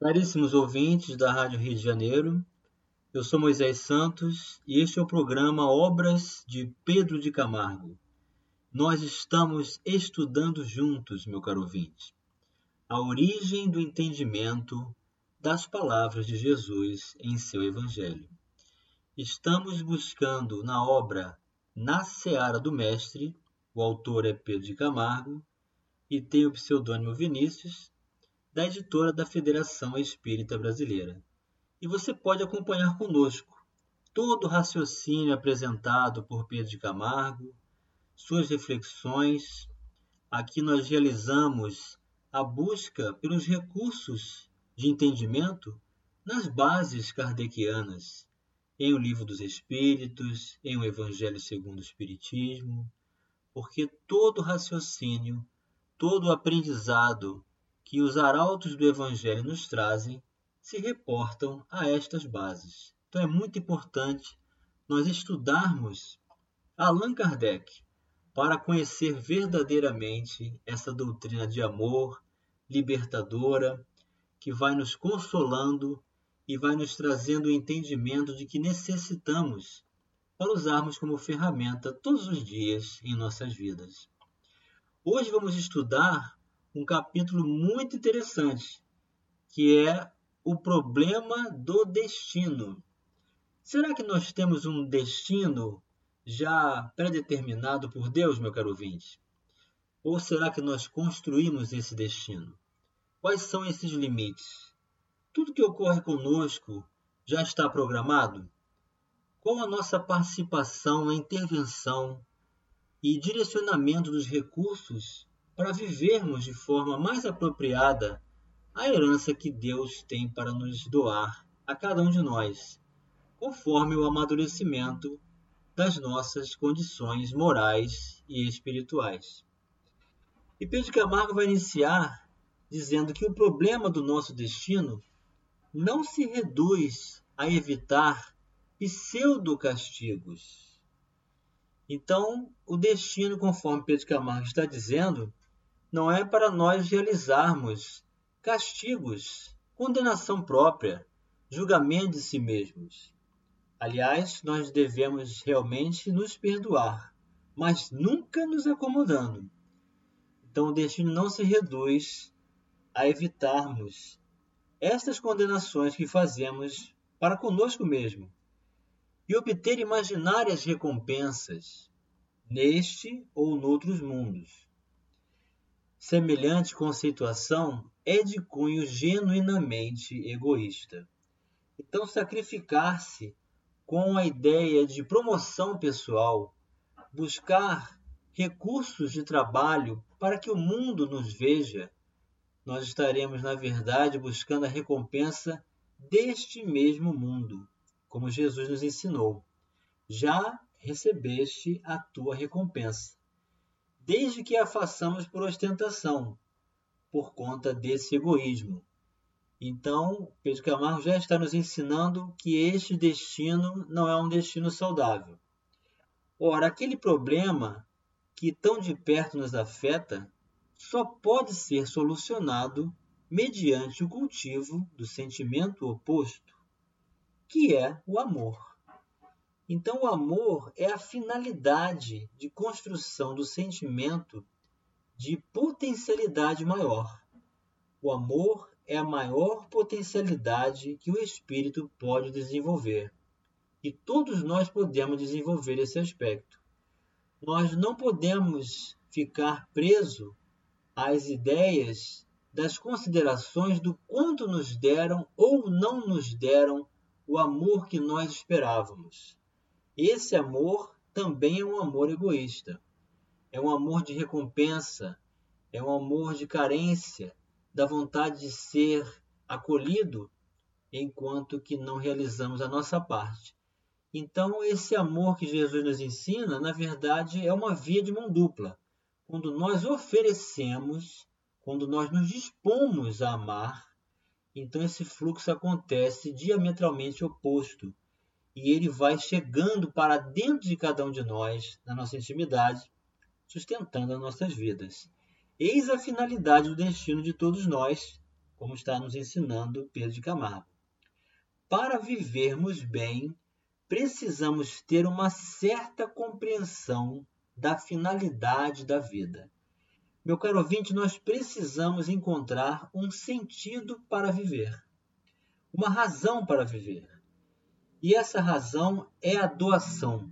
Caríssimos ouvintes da Rádio Rio de Janeiro, eu sou Moisés Santos e este é o programa Obras de Pedro de Camargo. Nós estamos estudando juntos, meu caro ouvinte, a origem do entendimento das palavras de Jesus em seu Evangelho. Estamos buscando na obra Na Seara do Mestre, o autor é Pedro de Camargo e tem o pseudônimo Vinícius, da editora da Federação Espírita Brasileira. E você pode acompanhar conosco todo o raciocínio apresentado por Pedro de Camargo, suas reflexões. Aqui nós realizamos a busca pelos recursos de entendimento nas bases kardecianas, em O Livro dos Espíritos, em O Evangelho segundo o Espiritismo, porque todo raciocínio, todo aprendizado que os arautos do Evangelho nos trazem se reportam a estas bases. Então é muito importante nós estudarmos Allan Kardec para conhecer verdadeiramente essa doutrina de amor libertadora que vai nos consolando e vai nos trazendo o entendimento de que necessitamos para usarmos como ferramenta todos os dias em nossas vidas. Hoje vamos estudar um capítulo muito interessante, que é o problema do destino. Será que nós temos um destino já predeterminado por Deus, meu caro ouvinte? Ou será que nós construímos esse destino? Quais são esses limites? Tudo que ocorre conosco já está programado? Qual a nossa participação na intervenção e direcionamento dos recursos para vivermos de forma mais apropriada a herança que Deus tem para nos doar a cada um de nós, conforme o amadurecimento das nossas condições morais e espirituais. E Pedro Camargo vai iniciar dizendo que o problema do nosso destino não se reduz a evitar pseudo-castigos. Então, o destino, conforme Pedro Camargo está dizendo, não é para nós realizarmos castigos, condenação própria, julgamento de si mesmos. Aliás, nós devemos realmente nos perdoar, mas nunca nos acomodando. Então, o destino não se reduz a evitarmos estas condenações que fazemos para conosco mesmo e obter imaginárias recompensas neste ou noutros mundos. Semelhante conceituação é de cunho genuinamente egoísta. Então, sacrificar-se com a ideia de promoção pessoal, buscar recursos de trabalho para que o mundo nos veja, nós estaremos, na verdade, buscando a recompensa deste mesmo mundo, como Jesus nos ensinou. Já recebeste a tua recompensa desde que a façamos por ostentação, por conta desse egoísmo. Então, Pedro Camargo já está nos ensinando que este destino não é um destino saudável. Ora, aquele problema que tão de perto nos afeta só pode ser solucionado mediante o cultivo do sentimento oposto, que é o amor. Então, o amor é a finalidade de construção do sentimento de potencialidade maior. O amor é a maior potencialidade que o espírito pode desenvolver. E todos nós podemos desenvolver esse aspecto. Nós não podemos ficar preso às ideias das considerações do quanto nos deram ou não nos deram o amor que nós esperávamos. Esse amor também é um amor egoísta. É um amor de recompensa, é um amor de carência, da vontade de ser acolhido, enquanto que não realizamos a nossa parte. Então, esse amor que Jesus nos ensina, na verdade, é uma via de mão dupla. Quando nós oferecemos, quando nós nos dispomos a amar, então esse fluxo acontece diametralmente oposto e ele vai chegando para dentro de cada um de nós, na nossa intimidade, sustentando as nossas vidas. Eis a finalidade do destino de todos nós, como está nos ensinando Pedro de Camargo. Para vivermos bem, precisamos ter uma certa compreensão da finalidade da vida. Meu caro ouvinte, nós precisamos encontrar um sentido para viver, uma razão para viver. E essa razão é a doação.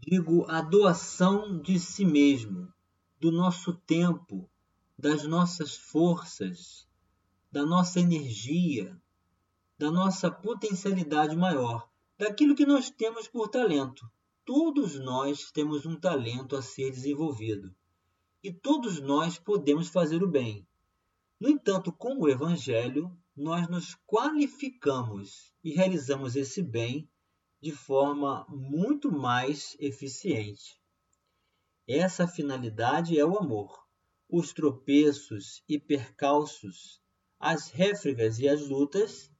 Digo, a doação de si mesmo, do nosso tempo, das nossas forças, da nossa energia, da nossa potencialidade maior, daquilo que nós temos por talento. Todos nós temos um talento a ser desenvolvido e todos nós podemos fazer o bem. No entanto, com o Evangelho, nós nos qualificamos e realizamos esse bem de forma muito mais eficiente. Essa finalidade é o amor. Os tropeços e percalços, as réfregas e as lutas,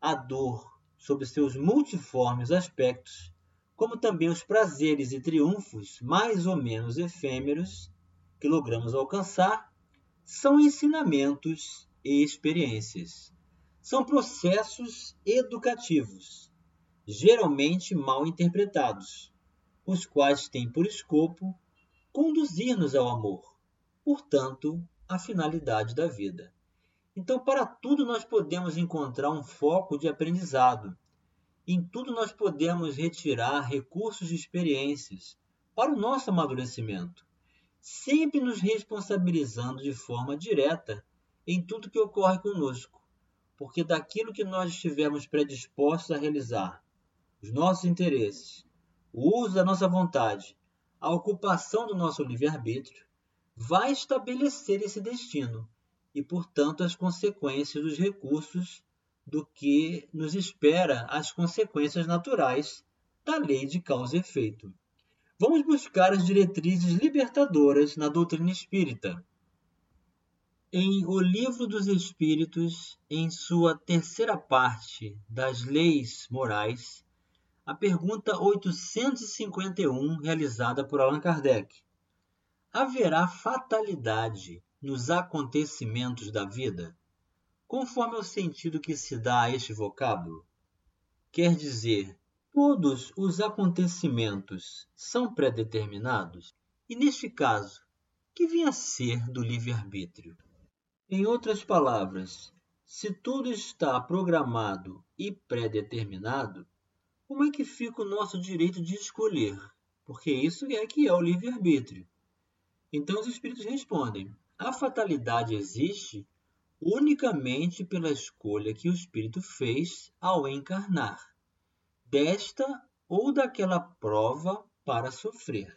a dor sob seus multiformes aspectos, como também os prazeres e triunfos mais ou menos efêmeros, que logramos alcançar são ensinamentos e experiências. São processos educativos, geralmente mal interpretados, os quais têm por escopo conduzir-nos ao amor, portanto, a finalidade da vida. Então, para tudo nós podemos encontrar um foco de aprendizado. Em tudo nós podemos retirar recursos de experiências para o nosso amadurecimento sempre nos responsabilizando de forma direta em tudo que ocorre conosco, porque daquilo que nós estivermos predispostos a realizar, os nossos interesses, o uso da nossa vontade, a ocupação do nosso livre-arbítrio, vai estabelecer esse destino e, portanto, as consequências dos recursos do que nos espera as consequências naturais da lei de causa e efeito. Vamos buscar as diretrizes libertadoras na doutrina espírita. Em O Livro dos Espíritos, em sua terceira parte das Leis Morais, a pergunta 851, realizada por Allan Kardec: Haverá fatalidade nos acontecimentos da vida? Conforme o sentido que se dá a este vocábulo, quer dizer Todos os acontecimentos são predeterminados? E neste caso, que vem a ser do livre-arbítrio? Em outras palavras, se tudo está programado e predeterminado, como é que fica o nosso direito de escolher? Porque isso é que é o livre-arbítrio. Então os espíritos respondem: a fatalidade existe unicamente pela escolha que o espírito fez ao encarnar desta ou daquela prova para sofrer.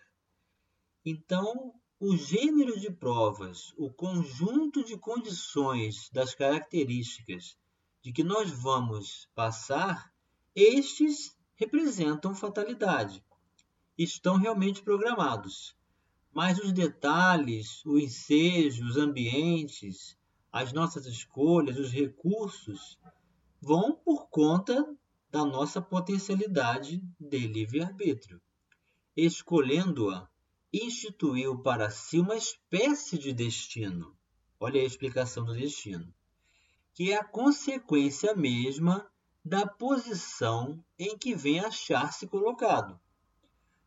Então, o gênero de provas, o conjunto de condições das características de que nós vamos passar, estes representam fatalidade. Estão realmente programados. Mas os detalhes, o ensejo, os ambientes, as nossas escolhas, os recursos, vão por conta da nossa potencialidade de livre-arbítrio. Escolhendo-a, instituiu para si uma espécie de destino. Olha a explicação do destino. Que é a consequência mesma da posição em que vem achar-se colocado.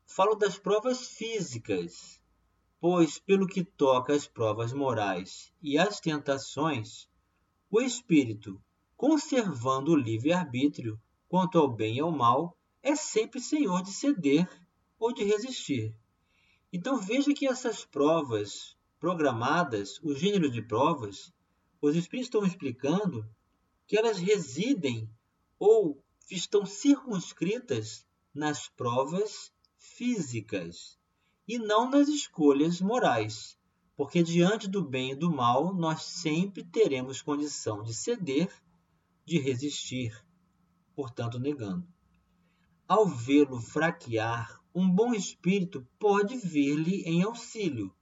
Falo das provas físicas, pois, pelo que toca às provas morais e às tentações, o espírito, conservando o livre-arbítrio, quanto ao bem e ao mal, é sempre senhor de ceder ou de resistir. Então veja que essas provas programadas, o gênero de provas, os espíritos estão explicando que elas residem ou estão circunscritas nas provas físicas e não nas escolhas morais, porque diante do bem e do mal nós sempre teremos condição de ceder, de resistir, portanto negando. Ao vê-lo fraquear, um bom espírito pode vir-lhe em auxílio,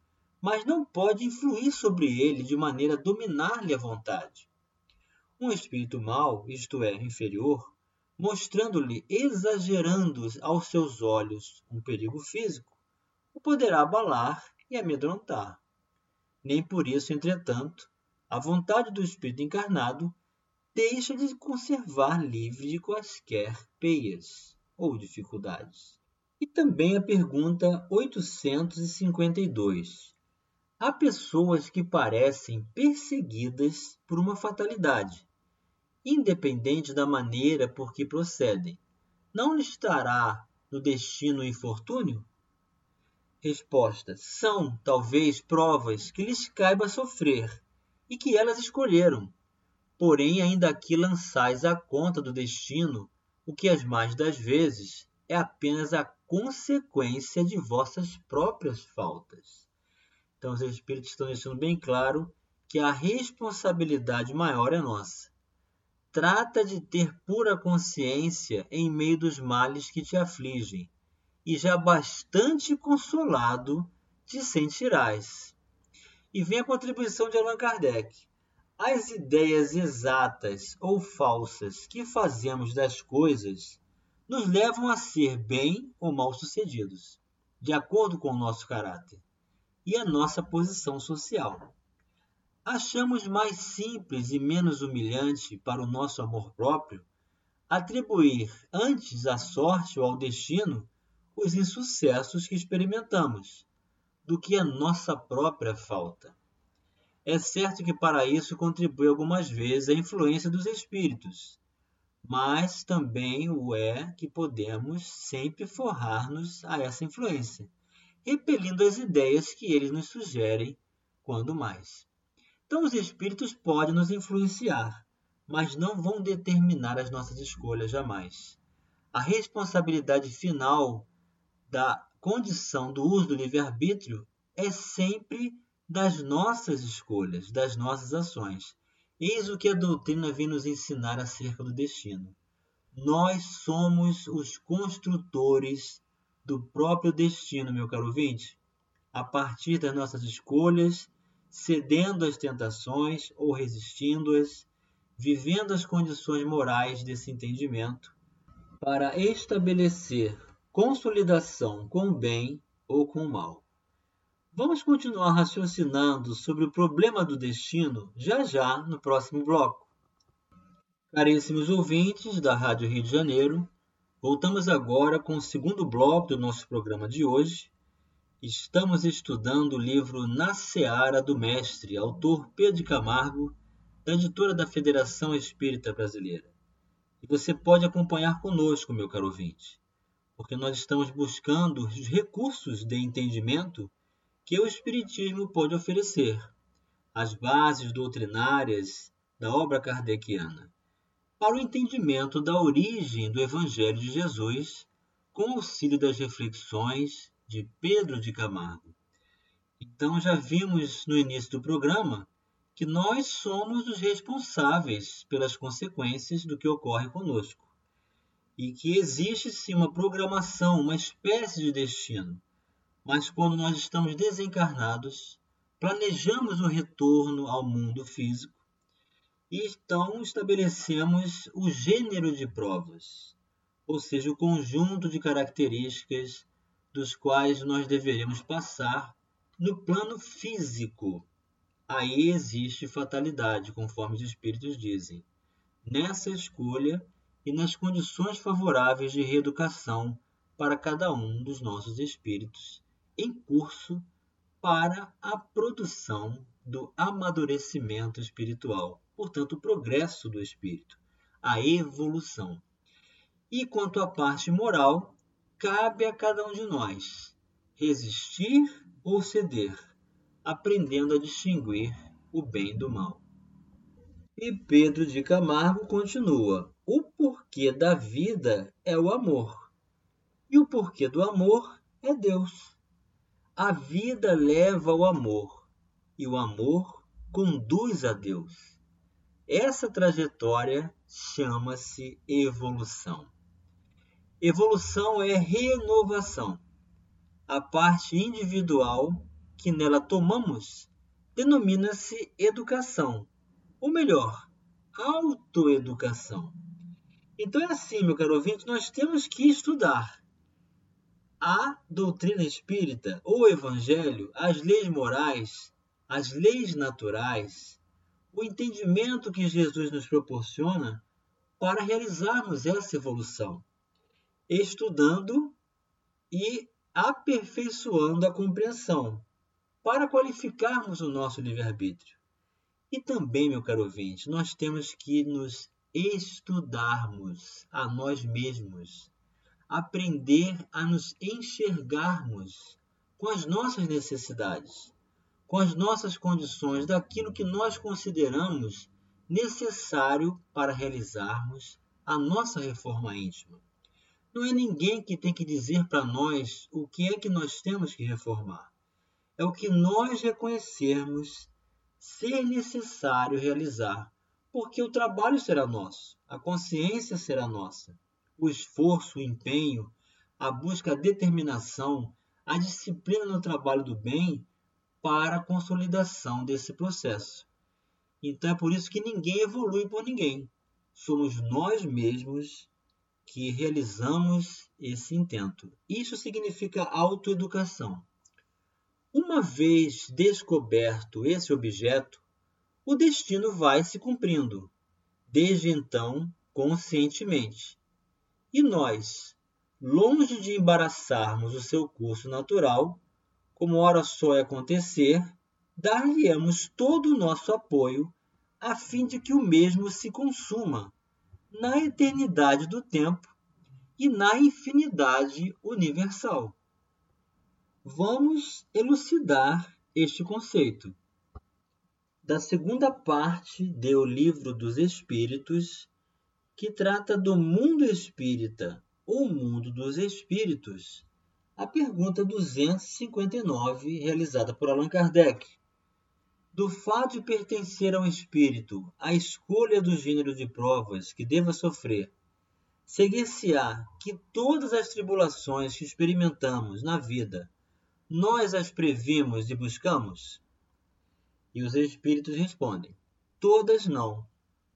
mas não pode influir sobre ele de maneira a dominar-lhe a vontade. Um espírito mau, isto é, inferior, mostrando-lhe, exagerando aos seus olhos um perigo físico, o poderá abalar e amedrontar. Nem por isso, entretanto, a vontade do espírito encarnado deixa de conservar livre de quaisquer peias ou dificuldades. E também a pergunta 852. Há pessoas que parecem perseguidas por uma fatalidade, independente da maneira por que procedem. Não lhe estará no destino o infortúnio? Resposta: São, talvez, provas que lhes caiba sofrer e que elas escolheram. Porém, ainda aqui lançais à conta do destino o que as mais das vezes é apenas a consequência de vossas próprias faltas. Então, os Espíritos estão deixando bem claro que a responsabilidade maior é nossa. Trata de ter pura consciência em meio dos males que te afligem, e já bastante consolado te sentirás. E vem a contribuição de Allan Kardec. As ideias exatas ou falsas que fazemos das coisas nos levam a ser bem ou mal sucedidos, de acordo com o nosso caráter e a nossa posição social. Achamos mais simples e menos humilhante para o nosso amor próprio atribuir antes à sorte ou ao destino os insucessos que experimentamos, do que a nossa própria falta. É certo que para isso contribui algumas vezes a influência dos espíritos, mas também o é que podemos sempre forrar-nos a essa influência, repelindo as ideias que eles nos sugerem, quando mais. Então, os espíritos podem nos influenciar, mas não vão determinar as nossas escolhas jamais. A responsabilidade final da condição do uso do livre-arbítrio é sempre das nossas escolhas, das nossas ações. Eis o que a doutrina vem nos ensinar acerca do destino. Nós somos os construtores do próprio destino, meu caro ouvinte, a partir das nossas escolhas, cedendo às tentações ou resistindo-as, vivendo as condições morais desse entendimento, para estabelecer consolidação com o bem ou com o mal. Vamos continuar raciocinando sobre o problema do destino já já no próximo bloco. Caríssimos ouvintes da Rádio Rio de Janeiro, voltamos agora com o segundo bloco do nosso programa de hoje. Estamos estudando o livro Na Seara do Mestre, autor Pedro Camargo, da editora da Federação Espírita Brasileira. E você pode acompanhar conosco, meu caro ouvinte, porque nós estamos buscando os recursos de entendimento que o Espiritismo pode oferecer, as bases doutrinárias da obra kardeciana, para o entendimento da origem do Evangelho de Jesus, com auxílio das reflexões de Pedro de Camargo. Então, já vimos no início do programa que nós somos os responsáveis pelas consequências do que ocorre conosco e que existe sim uma programação, uma espécie de destino mas quando nós estamos desencarnados, planejamos o retorno ao mundo físico e então estabelecemos o gênero de provas, ou seja, o conjunto de características dos quais nós deveremos passar no plano físico. Aí existe fatalidade, conforme os espíritos dizem, nessa escolha e nas condições favoráveis de reeducação para cada um dos nossos espíritos em curso para a produção do amadurecimento espiritual, portanto, o progresso do espírito, a evolução. E quanto à parte moral, cabe a cada um de nós resistir ou ceder, aprendendo a distinguir o bem do mal. E Pedro de Camargo continua: o porquê da vida é o amor, e o porquê do amor é Deus. A vida leva ao amor e o amor conduz a Deus. Essa trajetória chama-se evolução. Evolução é renovação. A parte individual que nela tomamos denomina-se educação, ou melhor, autoeducação. Então é assim, meu caro ouvinte, nós temos que estudar a doutrina espírita, o evangelho, as leis morais, as leis naturais, o entendimento que Jesus nos proporciona para realizarmos essa evolução, estudando e aperfeiçoando a compreensão, para qualificarmos o nosso livre-arbítrio. E também, meu caro ouvinte, nós temos que nos estudarmos a nós mesmos, aprender a nos enxergarmos com as nossas necessidades, com as nossas condições, daquilo que nós consideramos necessário para realizarmos a nossa reforma íntima. Não é ninguém que tem que dizer para nós o que é que nós temos que reformar. É o que nós reconhecermos ser necessário realizar porque o trabalho será nosso, a consciência será nossa, o esforço, o empenho, a busca, a determinação, a disciplina no trabalho do bem para a consolidação desse processo. Então é por isso que ninguém evolui por ninguém. Somos nós mesmos que realizamos esse intento. Isso significa autoeducação. Uma vez descoberto esse objeto, o destino vai se cumprindo, desde então conscientemente. E nós, longe de embaraçarmos o seu curso natural, como ora só é acontecer, dar-lhe-emos todo o nosso apoio a fim de que o mesmo se consuma na eternidade do tempo e na infinidade universal. Vamos elucidar este conceito da segunda parte de O Livro dos Espíritos, que trata do mundo espírita ou mundo dos espíritos, a pergunta 259, realizada por Allan Kardec. Do fato de pertencer ao espírito a escolha do gênero de provas que deva sofrer, seguir-se-á que todas as tribulações que experimentamos na vida, nós as previmos e buscamos? E os espíritos respondem: Todas não,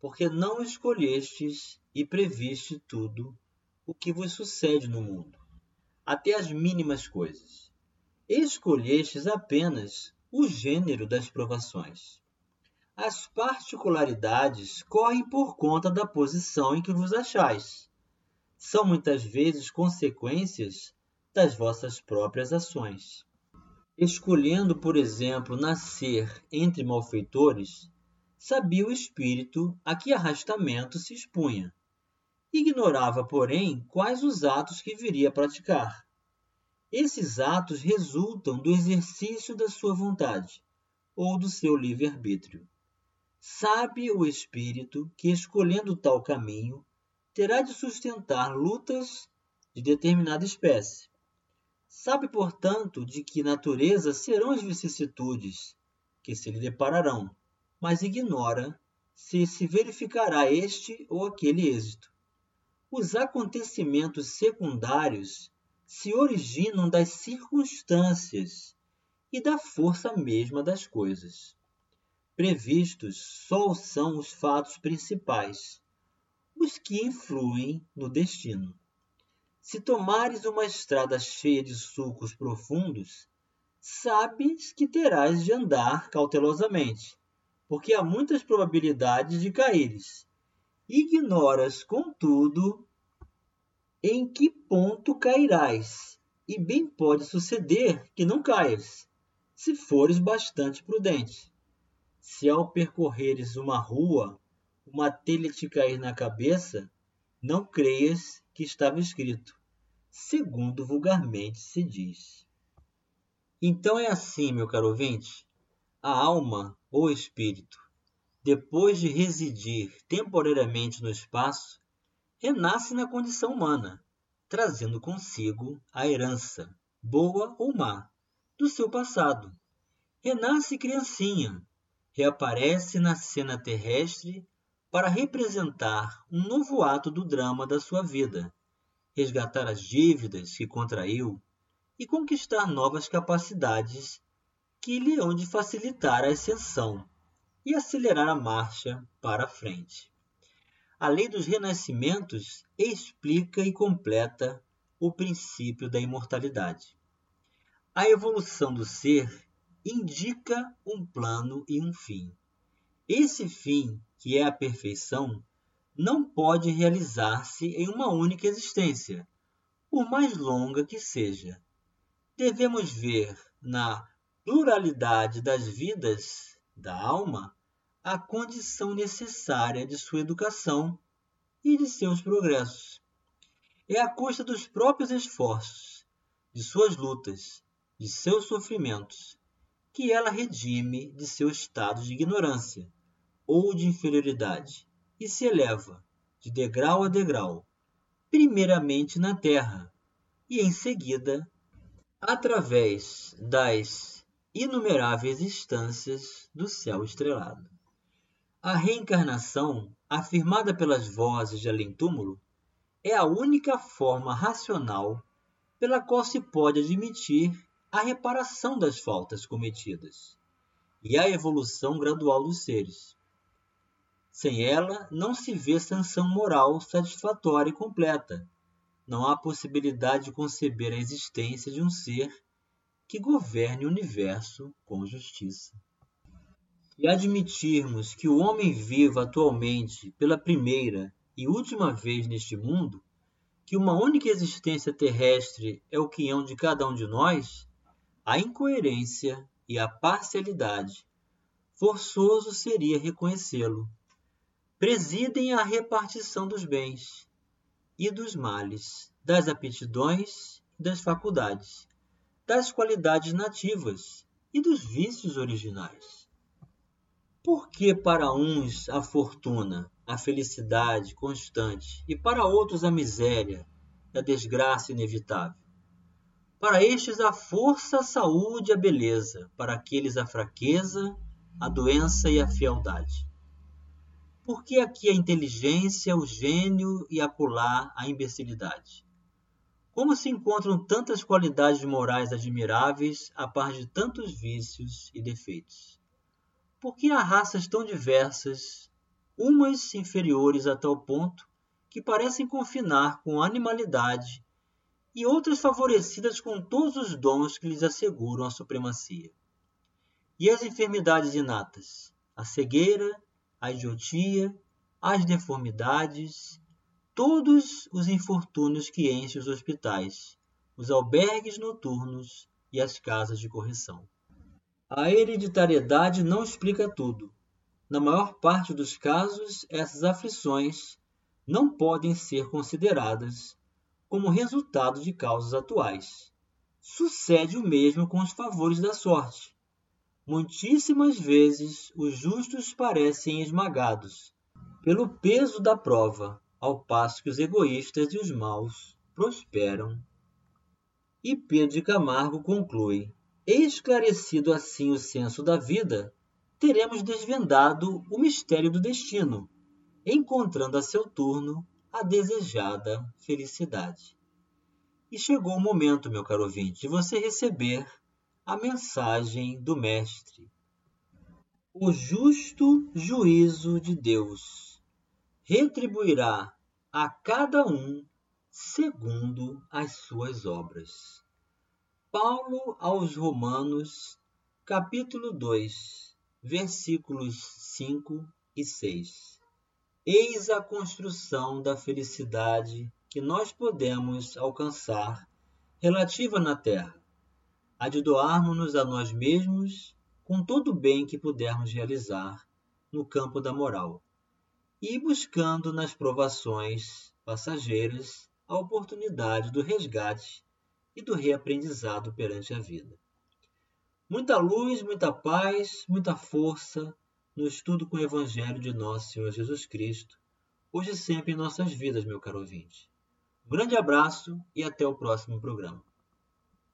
porque não escolhestes e previste tudo o que vos sucede no mundo, até as mínimas coisas. Escolhestes apenas o gênero das provações. As particularidades correm por conta da posição em que vos achais. São muitas vezes consequências das vossas próprias ações. Escolhendo, por exemplo, nascer entre malfeitores, sabia o espírito a que arrastamento se expunha. Ignorava, porém, quais os atos que viria a praticar. Esses atos resultam do exercício da sua vontade ou do seu livre-arbítrio. Sabe o espírito que, escolhendo tal caminho, terá de sustentar lutas de determinada espécie, Sabe, portanto, de que natureza serão as vicissitudes que se lhe depararão, mas ignora se se verificará este ou aquele êxito. Os acontecimentos secundários se originam das circunstâncias e da força mesma das coisas. Previstos só são os fatos principais, os que influem no destino. Se tomares uma estrada cheia de sulcos profundos, sabes que terás de andar cautelosamente, porque há muitas probabilidades de caíres. Ignoras, contudo, em que ponto cairás, e bem pode suceder que não caias, se fores bastante prudente. Se ao percorreres uma rua, uma telha te cair na cabeça, não creias que estava escrito, segundo vulgarmente se diz. Então é assim, meu caro ouvinte, a alma ou espírito, depois de residir temporariamente no espaço, renasce na condição humana, trazendo consigo a herança, boa ou má, do seu passado. Renasce criancinha, reaparece na cena terrestre para representar um novo ato do drama da sua vida, resgatar as dívidas que contraiu e conquistar novas capacidades que lhe hão de facilitar a ascensão e acelerar a marcha para a frente. A lei dos renascimentos explica e completa o princípio da imortalidade. A evolução do ser indica um plano e um fim Esse fim, que é a perfeição, não pode realizar-se em uma única existência, por mais longa que seja. Devemos ver na pluralidade das vidas da alma a condição necessária de sua educação e de seus progressos. É à custa dos próprios esforços, de suas lutas, de seus sofrimentos, que ela redime de seu estado de ignorância ou de inferioridade e se eleva, de degrau a degrau, primeiramente na terra e em seguida, através das inumeráveis instâncias do céu estrelado. A reencarnação, afirmada pelas vozes de além-túmulo, é a única forma racional pela qual se pode admitir a reparação das faltas cometidas e a evolução gradual dos seres. Sem ela, não se vê sanção moral satisfatória e completa. Não há possibilidade de conceber a existência de um ser que governe o universo com justiça. E admitirmos que o homem viva atualmente pela primeira e última vez neste mundo, que uma única existência terrestre é o quinhão de cada um de nós, a incoerência e a parcialidade, forçoso seria reconhecê-lo presidem a repartição dos bens e dos males, das aptidões e das faculdades, das qualidades nativas e dos vícios originais. Porque para uns a fortuna, a felicidade constante e para outros a miséria a desgraça inevitável? Para estes a força, a saúde a beleza, para aqueles a fraqueza, a doença e a fealdade. Por que aqui a inteligência, o gênio e acolá a imbecilidade? Como se encontram tantas qualidades morais admiráveis a par de tantos vícios e defeitos? Por que há raças tão diversas, umas inferiores a tal ponto que parecem confinar com animalidade e outras favorecidas com todos os dons que lhes asseguram a supremacia? E as enfermidades inatas, a cegueira a idiotia, as deformidades, todos os infortúnios que enchem os hospitais, os albergues noturnos e as casas de correção. A hereditariedade não explica tudo. Na maior parte dos casos, essas aflições não podem ser consideradas como resultado de causas atuais. Sucede o mesmo com os favores da sorte, Muitíssimas vezes os justos parecem esmagados pelo peso da prova, ao passo que os egoístas e os maus prosperam. E Pedro de Camargo conclui: Esclarecido assim o senso da vida, teremos desvendado o mistério do destino, encontrando a seu turno a desejada felicidade. E chegou o momento, meu caro ouvinte, de você receber a mensagem do Mestre. O justo juízo de Deus retribuirá a cada um segundo as suas obras. Paulo aos Romanos, capítulo 2, versículos 5 e 6. Eis a construção da felicidade que nós podemos alcançar relativa na terra a de doarmos-nos a nós mesmos com todo o bem que pudermos realizar no campo da moral, e buscando nas provações passageiras a oportunidade do resgate e do reaprendizado perante a vida. Muita luz, muita paz, muita força no estudo com o Evangelho de nosso Senhor Jesus Cristo, hoje e sempre em nossas vidas, meu caro ouvinte. Um grande abraço e até o próximo programa.